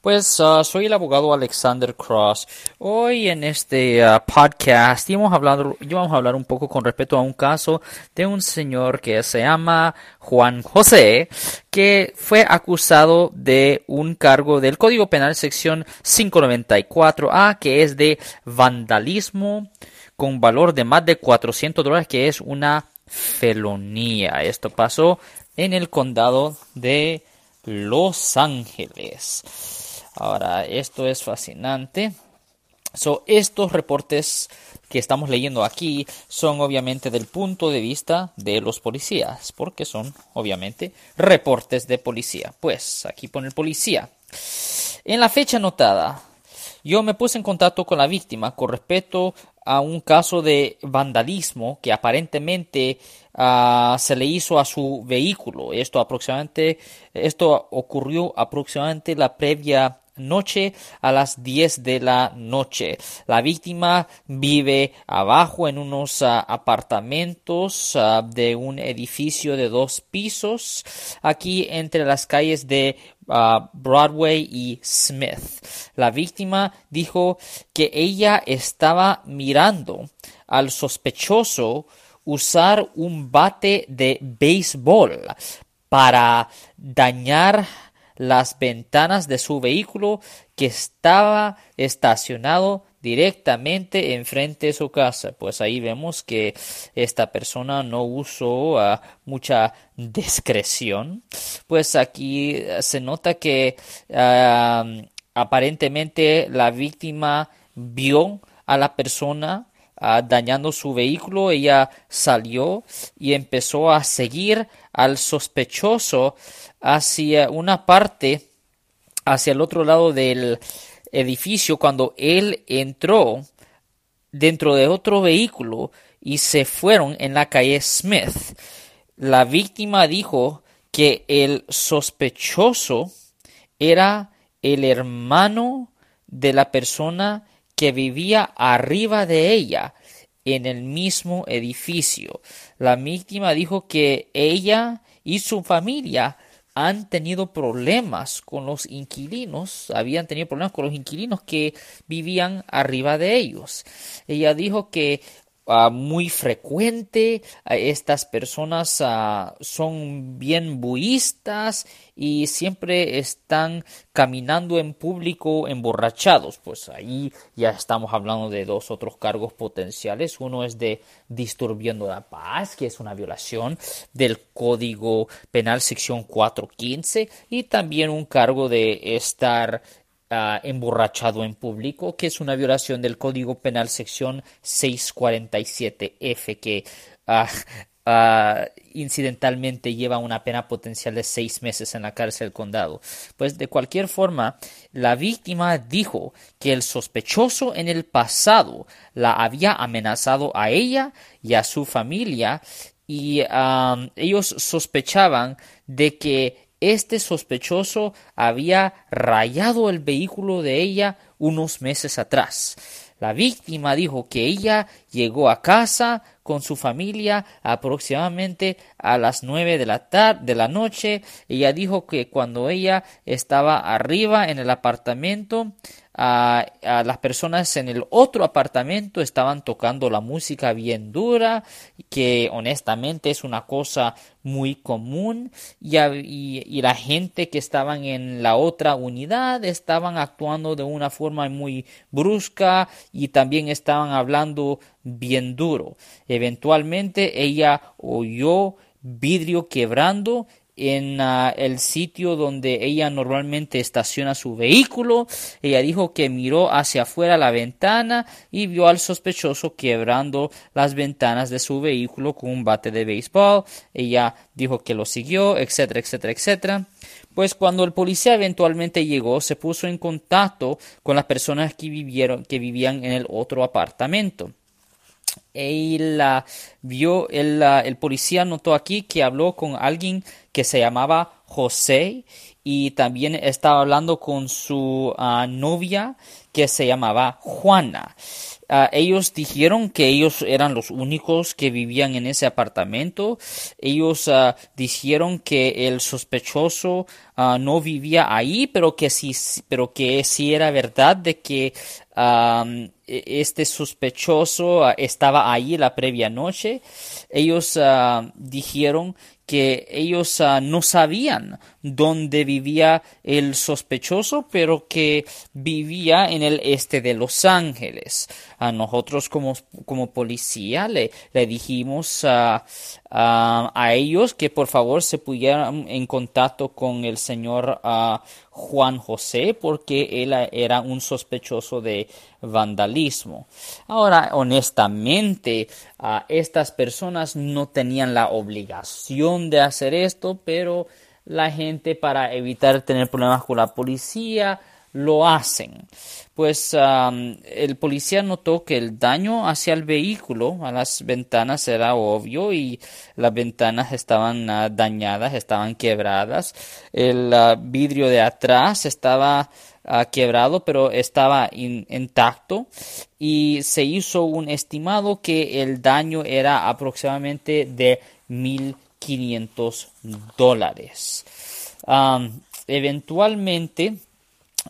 Pues uh, soy el abogado Alexander Cross. Hoy en este uh, podcast íbamos a, hablar, íbamos a hablar un poco con respecto a un caso de un señor que se llama Juan José, que fue acusado de un cargo del Código Penal sección 594A, que es de vandalismo con valor de más de 400 dólares, que es una felonía. Esto pasó en el condado de Los Ángeles. Ahora, esto es fascinante. So, estos reportes que estamos leyendo aquí son obviamente del punto de vista de los policías, porque son obviamente reportes de policía. Pues aquí pone el policía. En la fecha anotada, yo me puse en contacto con la víctima con respecto a un caso de vandalismo que aparentemente uh, se le hizo a su vehículo. Esto aproximadamente, esto ocurrió aproximadamente la previa noche a las 10 de la noche. La víctima vive abajo en unos uh, apartamentos uh, de un edificio de dos pisos aquí entre las calles de uh, Broadway y Smith. La víctima dijo que ella estaba mirando al sospechoso usar un bate de béisbol para dañar las ventanas de su vehículo que estaba estacionado directamente enfrente de su casa. Pues ahí vemos que esta persona no usó uh, mucha discreción. Pues aquí uh, se nota que uh, aparentemente la víctima vio a la persona Uh, dañando su vehículo, ella salió y empezó a seguir al sospechoso hacia una parte, hacia el otro lado del edificio, cuando él entró dentro de otro vehículo y se fueron en la calle Smith. La víctima dijo que el sospechoso era el hermano de la persona que vivía arriba de ella en el mismo edificio. La víctima dijo que ella y su familia han tenido problemas con los inquilinos, habían tenido problemas con los inquilinos que vivían arriba de ellos. Ella dijo que Uh, muy frecuente. Uh, estas personas uh, son bien buistas y siempre están caminando en público emborrachados. Pues ahí ya estamos hablando de dos otros cargos potenciales. Uno es de disturbiendo la paz, que es una violación del Código Penal sección 415 y también un cargo de estar Emborrachado en público, que es una violación del Código Penal sección 647F, que uh, incidentalmente lleva una pena potencial de seis meses en la cárcel del condado. Pues de cualquier forma, la víctima dijo que el sospechoso en el pasado la había amenazado a ella y a su familia y um, ellos sospechaban de que este sospechoso había rayado el vehículo de ella unos meses atrás. La víctima dijo que ella llegó a casa con su familia aproximadamente a las nueve de la tarde de la noche. Ella dijo que cuando ella estaba arriba en el apartamento a, las personas en el otro apartamento estaban tocando la música bien dura, que honestamente es una cosa muy común, y, y, la gente que estaban en la otra unidad estaban actuando de una forma muy brusca y también estaban hablando bien duro. Eventualmente ella oyó vidrio quebrando en uh, el sitio donde ella normalmente estaciona su vehículo. Ella dijo que miró hacia afuera la ventana y vio al sospechoso quebrando las ventanas de su vehículo con un bate de béisbol. Ella dijo que lo siguió, etcétera, etcétera, etcétera. Pues cuando el policía eventualmente llegó, se puso en contacto con las personas que vivieron, que vivían en el otro apartamento él vio, el, el policía notó aquí que habló con alguien que se llamaba José y también estaba hablando con su uh, novia que se llamaba Juana. Uh, ellos dijeron que ellos eran los únicos que vivían en ese apartamento. Ellos uh, dijeron que el sospechoso ah, no vivía ahí, pero que sí, pero que sí era verdad de que e, este sospechoso ah, estaba ahí la previa noche. Ellos dijeron que ellos no sabían dónde vivía el sospechoso, pero que vivía en el este de Los Ángeles. A nosotros como, como policía le, le dijimos a, a, ellos que por favor se pudieran en contacto con el señor Juan José porque él era un sospechoso de vandalismo. Ahora, honestamente, estas personas no tenían la obligación de hacer esto, pero la gente para evitar tener problemas con la policía lo hacen. Pues el policía notó que el daño hacia el vehículo, a las ventanas, era obvio y las ventanas estaban ah, dañadas, estaban quebradas. El ah, vidrio de atrás estaba ah, quebrado, pero estaba intacto y se hizo un estimado que el daño era aproximadamente de mil 500 dólares. eventualmente,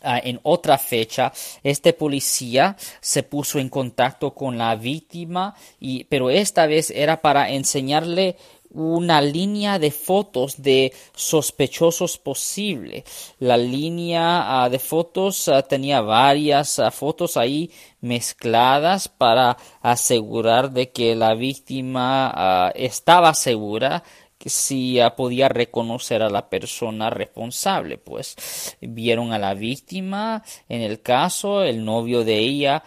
ah, en otra fecha, este policía se puso en contacto con la víctima, y, pero esta vez era para enseñarle una línea de fotos de sospechosos posible. La línea ah, de fotos ah, tenía varias fotos ahí mezcladas para asegurar de que la víctima estaba segura si podía reconocer a la persona responsable, pues. Vieron a la víctima en el caso, el novio de ella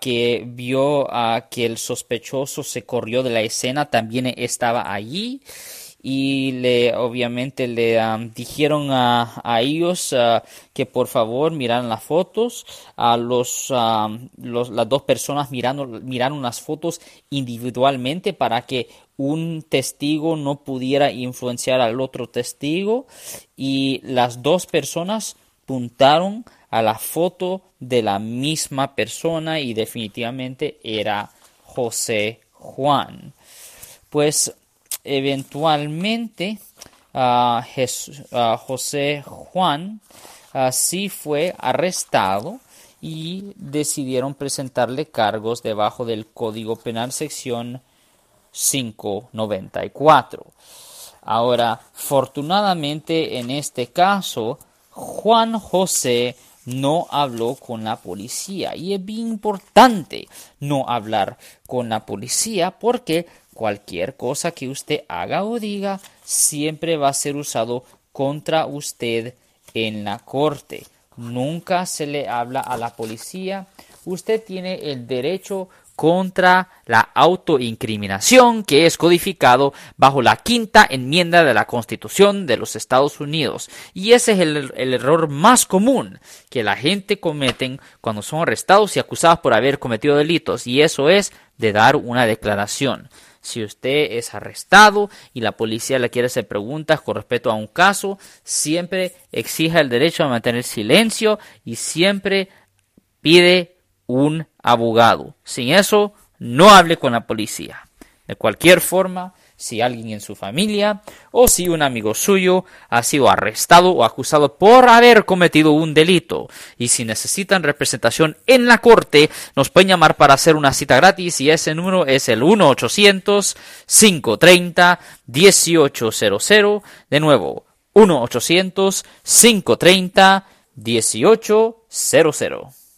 que vio que el sospechoso se corrió de la escena también estaba allí y le obviamente le dijeron a, ellos que por favor miraran las fotos a los, las dos personas mirando miraron las fotos individualmente para que un testigo no pudiera influenciar al otro testigo y las dos personas puntaron a la foto de la misma persona y definitivamente era José Juan. Pues eventualmente José Juan sí fue arrestado y decidieron presentarle cargos debajo del Código Penal sección 594. Ahora, afortunadamente en este caso, Juan José no habló con la policía y es bien importante no hablar con la policía porque cualquier cosa que usted haga o diga siempre va a ser usado contra usted en la corte. Nunca se le habla a la policía. Usted tiene el derecho contra la autoincriminación que es codificado bajo la quinta enmienda de la Constitución de los Estados Unidos. Y ese es el, error más común que la gente cometen cuando son arrestados y acusados por haber cometido delitos. Y eso es de dar una declaración. Si usted es arrestado y la policía le quiere hacer preguntas con respecto a un caso, siempre exija el derecho a mantener silencio y siempre pide un abogado. Sin eso, no hable con la policía. De cualquier forma, si alguien en su familia o si un amigo suyo ha sido arrestado o acusado por haber cometido un delito y si necesitan representación en la corte nos pueden llamar para hacer una cita gratis y ese número es el 1-800-530-1800 de nuevo 1-800-530-1800